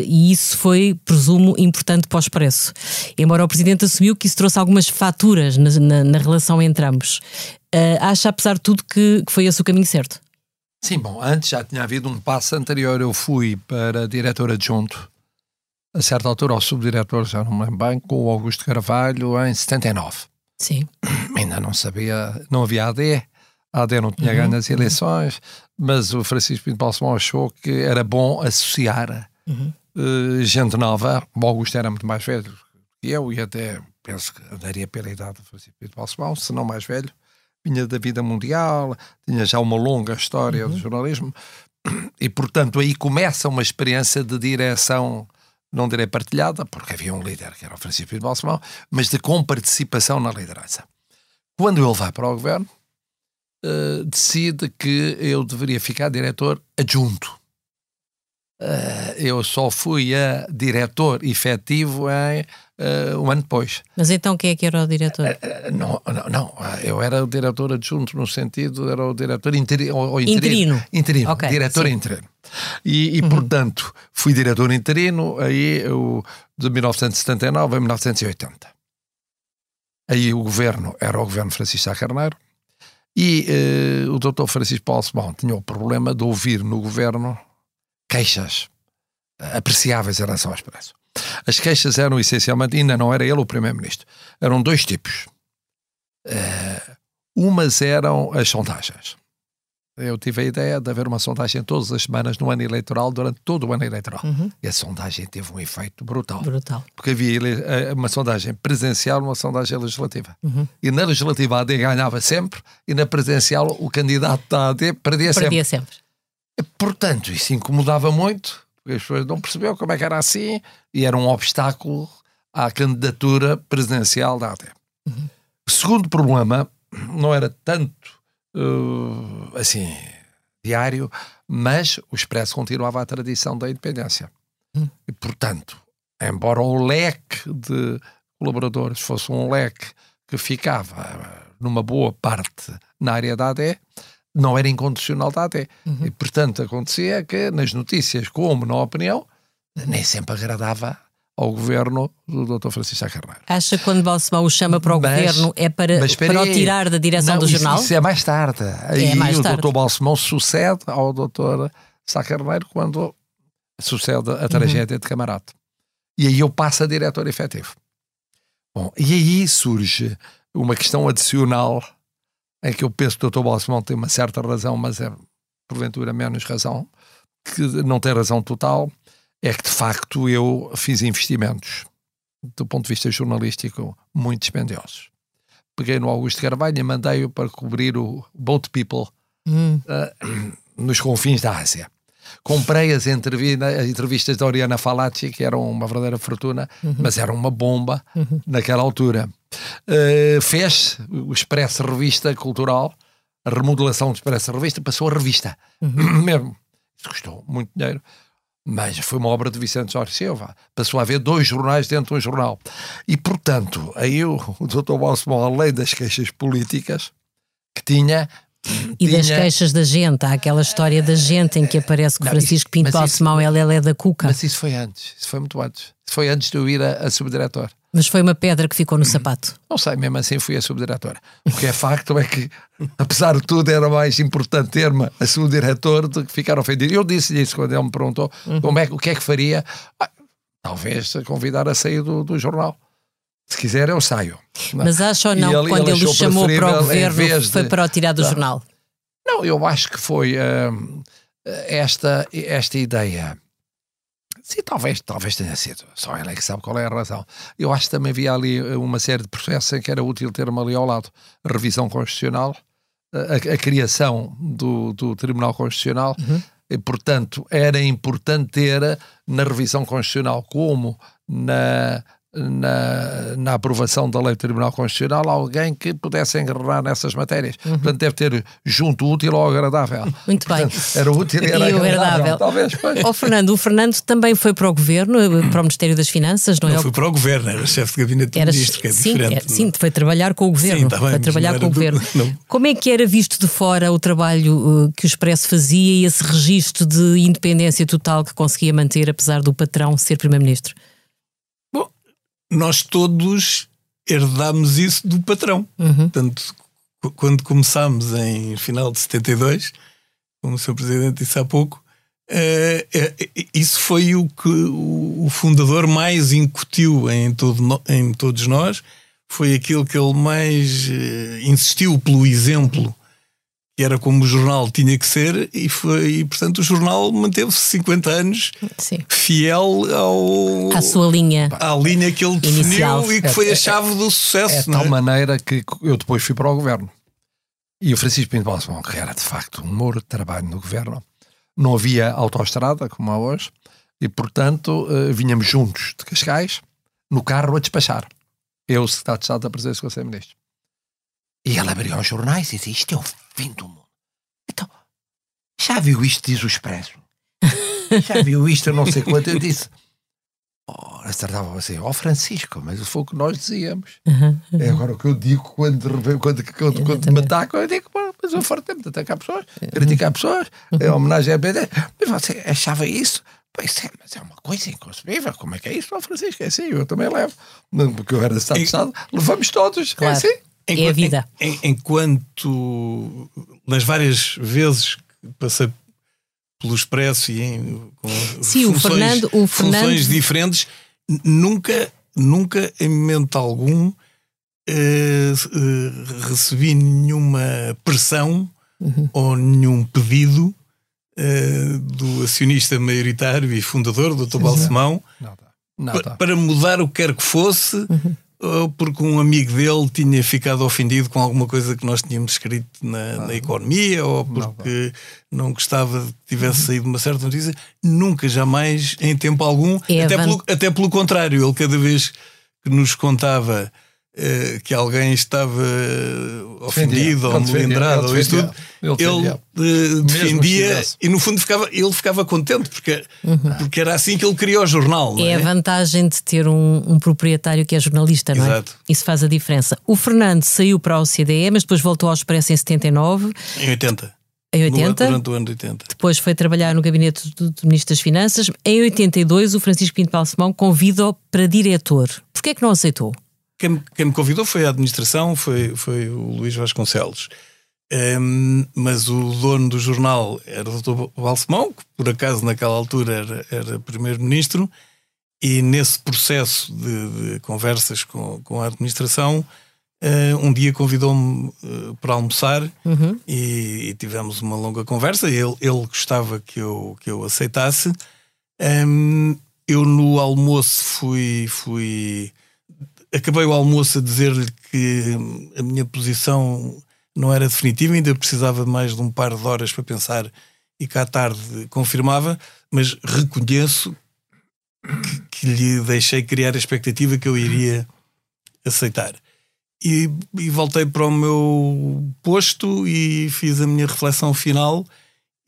e isso foi, presumo, importante para o Expresso. Embora o Presidente assumiu que isso trouxe algumas faturas na, na, na relação entre ambos. Acha, apesar de tudo, que, que foi esse o caminho certo? Sim, bom, antes já tinha havido um passo anterior, eu fui para diretor adjunto, a certa altura ao subdiretor, já não me lembro bem, com o Augusto Carvalho em 79. Sim. Ainda não sabia, não havia AD, a AD não tinha uhum. ganho as eleições, mas o Francisco Pinto Balsemão achou que era bom associar uhum. uh, gente nova. O Augusto era muito mais velho que eu e até penso que andaria pela idade do Francisco Pinto Balsemão, se não mais velho. Vinha da vida mundial, tinha já uma longa história uhum. do jornalismo e, portanto, aí começa uma experiência de direção não direi partilhada, porque havia um líder que era o Francisco Pinto Balsemão, mas de comparticipação na liderança. Quando ele vai para o governo, uh, decide que eu deveria ficar diretor adjunto. Uh, eu só fui a diretor efetivo em, uh, um ano depois. Mas então quem é que era o diretor? Uh, não, não, não, eu era o diretor adjunto no sentido, era o diretor interi ou interino. Interino, interino okay, diretor sim. interino. E, e uhum. portanto, fui diretor interino aí eu, de 1979 a 1980. Aí o governo era o governo Francisco Sá Carneiro e uh, o doutor Francisco Paulo Simão tinha o problema de ouvir no governo queixas apreciáveis em relação ao Expresso. As queixas eram essencialmente, ainda não era ele o primeiro-ministro, eram dois tipos. Uh, umas eram as sondagens. Eu tive a ideia de haver uma sondagem todas as semanas no ano eleitoral, durante todo o ano eleitoral. Uhum. E a sondagem teve um efeito brutal. Brutal. Porque havia eh, uma sondagem presencial uma sondagem legislativa. Uhum. E na legislativa a AD ganhava sempre, e na presencial o candidato da AD perdia, perdia sempre. sempre. Portanto, isso incomodava muito, porque as pessoas não percebiam como é que era assim, e era um obstáculo à candidatura presidencial da AD. Uhum. O segundo problema não era tanto uh, assim, diário, mas o Expresso continuava a tradição da independência. Hum. E, portanto, embora o leque de colaboradores fosse um leque que ficava numa boa parte na área da AD, não era incondicional da AD. Uhum. E, portanto, acontecia que nas notícias, como na opinião, nem sempre agradava ao governo do Dr. Francisco Carneiro. Acha que quando Balsemão o chama para o mas, governo é para, para o tirar da direção não, do isso, jornal? Isso é mais tarde. Aí é mais o tarde. Dr. Balsemão sucede ao Dr. Sá Carneiro quando sucede a tragédia uhum. de Camarate. E aí eu passo a diretor efetivo. Bom, e aí surge uma questão adicional em que eu penso que o Dr. Balsemão tem uma certa razão, mas é porventura menos razão, que não tem razão total, é que de facto eu fiz investimentos do ponto de vista jornalístico muito dispendiosos. Peguei no Augusto Carvalho e mandei-o para cobrir o Boat People hum. uh, nos confins da Ásia. Comprei as, as entrevistas da Oriana Falacci, que eram uma verdadeira fortuna, uhum. mas eram uma bomba uhum. naquela altura. Uh, fez o Expresso Revista Cultural, a remodelação do Expresso Revista, passou a revista. Uhum. Mesmo. Isso custou muito dinheiro mas foi uma obra de Vicente Jorge Silva. Passou a haver dois jornais dentro de um jornal. E, portanto, aí o, o Dr. Balsemão, além das queixas políticas que tinha, e tinha... das queixas da gente, há aquela história da gente em que aparece que o Francisco Pinto Balsemão é Lelé da Cuca. Mas isso foi antes, isso foi muito antes. Isso foi antes de eu ir a, a subdiretor. Mas foi uma pedra que ficou no sapato. Não sei, mesmo assim fui a subdiretora. O que é facto é que, apesar de tudo, era mais importante ter-me a subdiretor do que ficar ofendido. Eu disse-lhe isso quando ele me perguntou uhum. como é, o que é que faria. Ah, talvez convidar a sair do, do jornal. Se quiser, eu saio. Mas acha ou não ele, quando ele, ele o chamou para o governo foi para o tirar do não, jornal? Não, eu acho que foi uh, esta, esta ideia Sim, talvez, talvez tenha sido. Só ela é que sabe qual é a razão. Eu acho que também havia ali eh, uma série de processos em que era útil ter-me ali ao lado. A revisão constitucional, a, a criação do, do, Tribunal Constitucional, uhum. e, portanto, era importante ter na revisão constitucional, como na na, na, aprovação da lei do Tribunal Constitucional alguém que pudesse engrenar nessas matérias. Uhum. Portanto, deve ter junto o útil ao agradável. Muito Portanto, bem. Era útil e era e agradável. agradável. Talvez. Pois. Oh, Fernando, o Fernando também foi para o Governo, para o Ministério das Finanças, não, não é? Não foi para o Governo, era chefe de gabinete do Ministro, que é sim, diferente. É, sim, foi trabalhar com o Governo. Sim, tá foi trabalhar com o Governo. Do... Como é que era visto de fora o trabalho uh, que o Expresso fazia e esse registro de independência total que conseguia manter, apesar do patrão ser Primeiro-Ministro? Nós todos herdámos isso do patrão. Uhum. Portanto, quando começámos em final de 72, como o Sr. Presidente disse há pouco, uh, isso foi o que o fundador mais incutiu em, todo, em todos nós, foi aquilo que ele mais insistiu pelo exemplo que era como o jornal tinha que ser, e foi, e, portanto, o jornal manteve-se 50 anos Sim. fiel ao, à sua linha, à linha que ele Inicial. definiu e que foi a é, é, chave do sucesso. É de tal é? maneira que eu depois fui para o governo. E o Francisco Pinto Balsemão, que era de facto um muro de trabalho no governo, não havia autoestrada como há hoje, e portanto uh, vinhamos juntos de Cascais, no carro a despachar. Eu, secretário de Estado da Presidência do Conselho de Ministros. E ele abriu os jornais e disse: Isto é o fim do mundo. Então, já viu isto, diz o Expresso? já viu isto, eu não sei quanto. Eu disse: Oh, tratava assim, ó oh, Francisco, mas foi o que nós dizíamos. Uhum, uhum. É agora o que eu digo quando, quando, quando, quando me atacam, eu digo, mas eu farto tempo de atacar pessoas, criticar pessoas, é homenagem a BD. Mas você achava isso? Pois é, mas é uma coisa inconcebível. Como é que é isso, ó Francisco? É assim, eu também levo. Porque eu era de Estado de Estado, levamos todos. É claro. É assim. Enquanto, é a vida. enquanto nas várias vezes que passei pelo Expresso e em, com Sim, funções, o Fernando, o Fernando... funções diferentes, nunca, nunca em momento algum eh, recebi nenhuma pressão uhum. ou nenhum pedido uh, do acionista maioritário e fundador, do Dr. Balsemão, para mudar o que quer que fosse, uhum. Ou porque um amigo dele tinha ficado ofendido com alguma coisa que nós tínhamos escrito na, na economia, ou porque não, não gostava que tivesse uhum. saído uma certa notícia. Nunca, jamais, em tempo algum, é até, pelo, até pelo contrário, ele cada vez que nos contava que alguém estava ofendido ou melindrado ou isso tudo, ele, ele defendia e no fundo ficava, ele ficava contente porque, uhum. porque era assim que ele criou o jornal. É, é, a vantagem de ter um, um, proprietário que é jornalista, não é? Exato. Isso faz a diferença. O Fernando saiu para a OCDE, mas depois voltou ao Expresso em 79. Em 80. Em 80, durante o ano de 80. Depois foi trabalhar no gabinete do, do Ministro das Finanças. Em 82, o Francisco Pinto Balsemão convida-o para diretor. Porquê é que não aceitou? Quem, quem, me convidou foi a administração, foi, foi o Luís Vasconcelos. Um, mas o dono do jornal era o Dr. Balsemão, que por acaso naquela altura era, era primeiro-ministro, e nesse processo de, de conversas com, com, a administração, uh, um dia convidou-me uh, para almoçar uhum. e, e, tivemos uma longa conversa. Ele, ele gostava que eu, que eu aceitasse. Um, eu no almoço fui, fui acabei o almoço a dizer-lhe que a minha posição não era definitiva, ainda precisava de mais de um par de horas para pensar e cá à tarde confirmava, mas reconheço que, que lhe deixei criar a expectativa que eu iria aceitar. E, e, voltei para o meu posto e fiz a minha reflexão final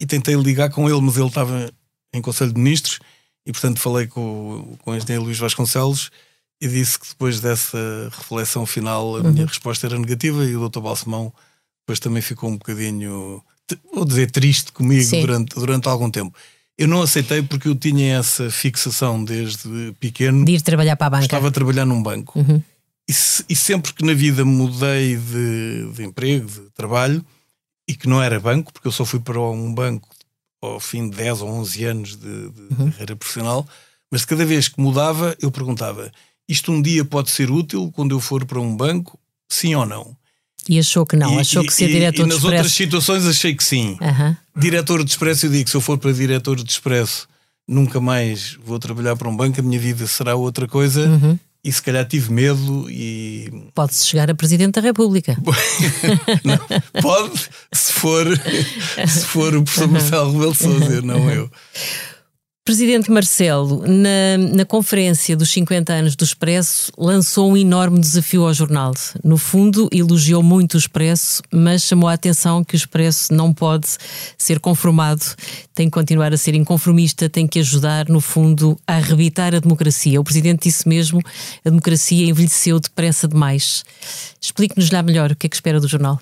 e tentei ligar com ele, mas ele estava em Conselho de Ministros e, portanto, falei com, com o engenheiro Luís Vasconcelos e disse que depois dessa reflexão final a uhum. minha resposta era negativa e o Dr. Balsemão depois também ficou um bocadinho, vou dizer, triste comigo durante, durante algum tempo. Eu não aceitei porque eu tinha essa fixação desde pequeno. De ir trabalhar para a banca. Estava a trabalhar num banco. Uhum. E, se, e, sempre que na vida mudei de, de, emprego, de trabalho, e que não era banco, porque eu só fui para um banco ao fim de 10 ou 11 anos de, de uhum. carreira profissional, mas cada vez que mudava, eu perguntava: isto um dia pode ser útil quando eu for para um banco, sim ou não? E achou que não, e, achou que ser e, diretor e de Expresso... nas outras situações achei que sim. Uhum. Diretor de Expresso, eu digo, se eu for para diretor de Expresso, nunca mais vou trabalhar para um banco, a minha vida será outra coisa. Uhum. E se calhar tive medo e. Pode-se chegar a Presidente da República. não, pode, se for, se for o professor Marcelo Rebelo Souza, não eu. Presidente Marcelo, na, na, conferência dos 50 anos do Expresso, lançou um enorme desafio ao jornal. No fundo, elogiou muito o Expresso, mas chamou a atenção que o Expresso não pode ser conformado, tem que continuar a ser inconformista, tem que ajudar, no fundo, a arrebitar a democracia. O Presidente disse mesmo: a democracia envelheceu depressa demais. Explique-nos lá melhor o que é que espera do jornal.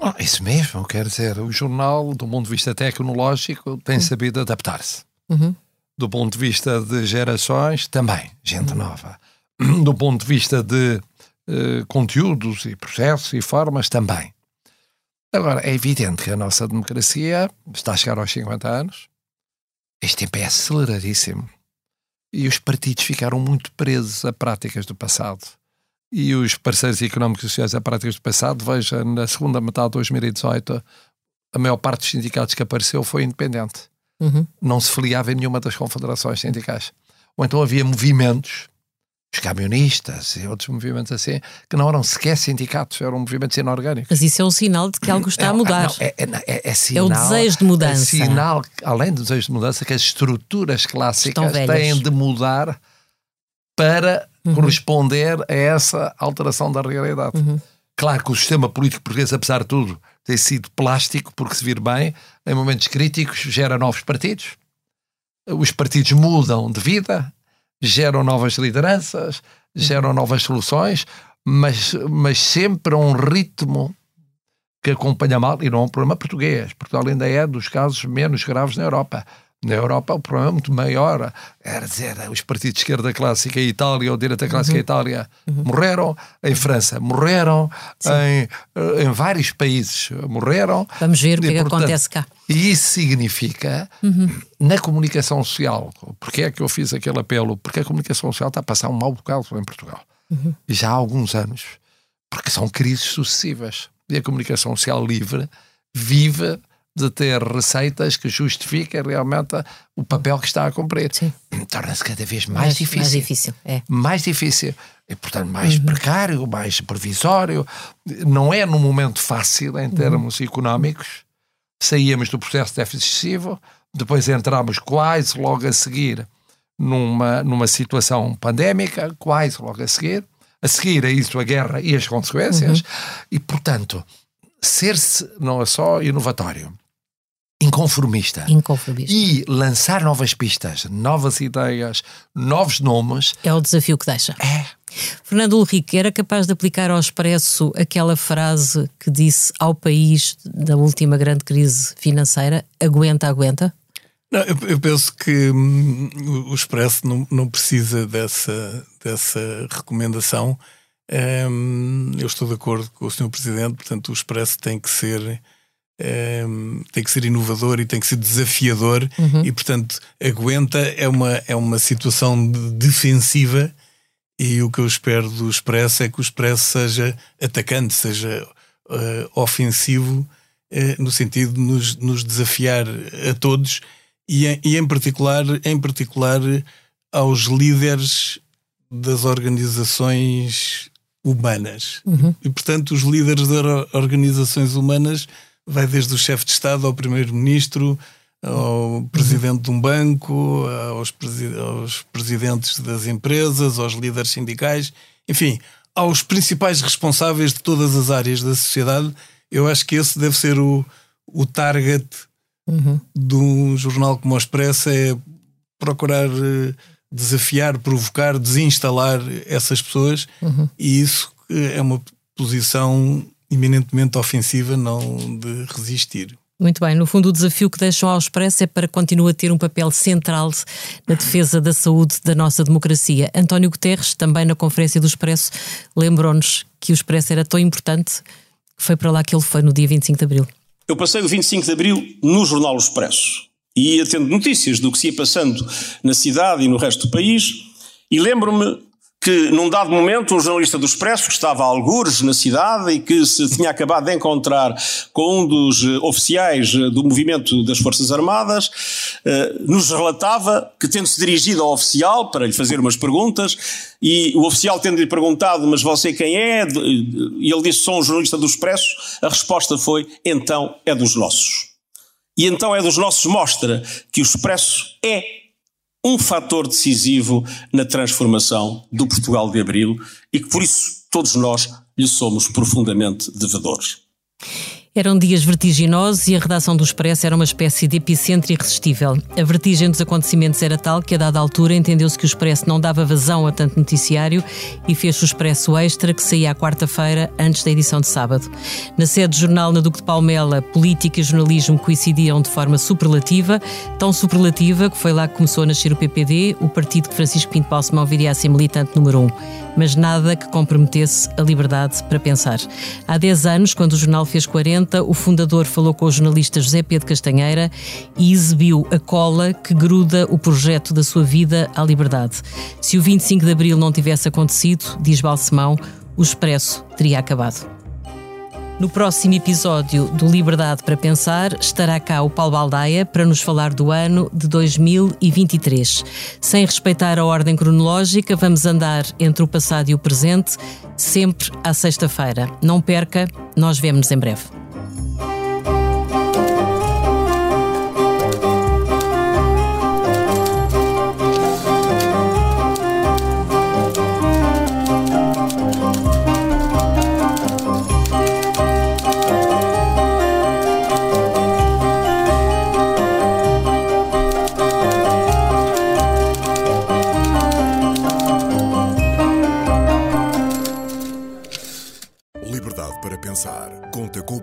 Oh, isso mesmo, quer dizer, o jornal, do ponto de vista tecnológico, tem sabido adaptar-se. Uhum. Do ponto de vista de gerações, também, gente uhum. nova. Do ponto de vista de uh, conteúdos e processos e formas, também. Agora, é evidente que a nossa democracia está a chegar aos 50 anos. Este tempo é aceleradíssimo. E os partidos ficaram muito presos a práticas do passado. E os parceiros económicos e sociais a práticas do passado, veja, na segunda metade de 2018, a maior parte dos sindicatos que apareceu foi independente uhum. não se filiava em nenhuma das confederações sindicais. Ou então havia movimentos, os camionistas e outros movimentos assim, que não eram sequer sindicatos, eram movimentos inorgânicos. Mas isso é um sinal de que algo está a mudar. Não, é, é, é, é, sinal, é o desejo de mudança. É sinal, além do desejo de mudança, que as estruturas clássicas têm de mudar para uhum. corresponder a essa alteração da realidade. Uhum. Claro que o sistema político português, apesar de tudo, tem sido plástico, porque se vir bem, em momentos críticos gera novos partidos, os partidos mudam de vida, geram novas lideranças, geram novas soluções, mas, mas sempre a um ritmo que acompanha mal, e não é um problema português. Portugal ainda é dos casos menos graves na Europa. Na Europa o problema é muito maior. Era dizer, os partidos de esquerda clássica em Itália ou direita clássica uhum. em Itália uhum. morreram, em França morreram, em, eh, em vários países morreram. Vamos ver o que, é que acontece cá. E isso significa, uhum. na comunicação social, porque é que eu fiz aquele apelo? Porque a comunicação social está a passar um mau bocado em Portugal. Uhum. E já há alguns anos. Porque são crises sucessivas. E a comunicação social livre vive de ter receitas que justifiquem realmente o papel que está a cumprir. Torna-se cada vez mais, mais difícil. Mais difícil, é. Mais difícil. E, portanto, mais uhum. precário, mais previsório. Não é num momento fácil em termos uhum. económicos. Saíamos do processo de déficit excessivo, depois entramos quase logo a seguir numa, numa situação pandémica, quase logo a seguir. A seguir a isso, a guerra e as consequências. Uhum. E, portanto, ser-se não é só inovatório, inconformista. Inconformista. E lançar novas pistas, novas ideias, novos nomes. É o desafio que deixa. É. Fernando Ulrich era capaz de aplicar ao expresso aquela frase que disse ao país da última grande crise financeira: aguenta, aguenta? Não, eu, eu, penso que hum, o Expresso não, não, precisa dessa, dessa recomendação. Hum, eu estou de acordo com o Sr. Presidente, portanto, o Expresso tem que ser um, tem que ser inovador e tem que ser desafiador uhum. e portanto aguenta é uma, é uma situação de defensiva e o que eu espero do Expresso é que o Expresso seja atacante, seja uh, ofensivo uh, no sentido de nos, nos, desafiar a todos e, e em particular em particular aos líderes das organizações humanas uhum. e portanto os líderes das organizações humanas vai desde o chefe de Estado ao primeiro-ministro, ao presidente de um banco, aos, presi aos presidentes das empresas, aos líderes sindicais, enfim, aos principais responsáveis de todas as áreas da sociedade. Eu acho que esse deve ser o, o target uhum. de um jornal como o Expresso, é procurar eh, desafiar, provocar, desinstalar essas pessoas uhum. e isso é uma posição eminentemente ofensiva, não de resistir. Muito bem, no fundo o desafio que deixam ao Expresso é para continuar a ter um papel central na defesa da saúde da nossa democracia. António Guterres, também na conferência do Expresso, lembrou-nos que o Expresso era tão importante que foi para lá que ele foi no dia 25 de Abril. Eu passei o 25 de Abril no Jornal Expresso e ia tendo notícias do que se ia passando na cidade e no resto do país e lembro-me que num dado momento um jornalista do Expresso que estava a algures na cidade e que se tinha acabado de encontrar com um dos eh, oficiais eh, do movimento das Forças Armadas eh, nos relatava que tendo-se dirigido ao oficial para lhe fazer umas perguntas e o oficial tendo-lhe perguntado mas você quem é? e ele disse sou um jornalista do Expresso a resposta foi então é dos nossos e então é dos nossos mostra que o Expresso é um fator decisivo na transformação do Portugal de Abril e que por isso todos nós lhe somos profundamente devedores. Eram dias vertiginosos e a redação do Expresso era uma espécie de epicentro irresistível. A vertigem dos acontecimentos era tal que, a dada altura, entendeu-se que o Expresso não dava vazão a tanto noticiário e fez o Expresso Extra, que saía à quarta-feira, antes da edição de sábado. Na sede do jornal na Duque de Palmela, política e jornalismo coincidiam de forma superlativa, tão superlativa que foi lá que começou a nascer o PPD, o partido que Francisco Pinto Balsemão viria a ser militante número um. Mas nada que comprometesse a liberdade para pensar. Há 10 anos, quando o jornal fez 40, o fundador falou com o jornalista José Pedro Castanheira e exibiu a cola que gruda o projeto da sua vida à liberdade. Se o 25 de abril não tivesse acontecido, diz Balsemão, o Expresso teria acabado. No próximo episódio do Liberdade para Pensar estará cá o Paulo Baldaia para nos falar do ano de 2023. Sem respeitar a ordem cronológica, vamos andar entre o passado e o presente, sempre à sexta-feira. Não perca, nós vemos-nos em breve.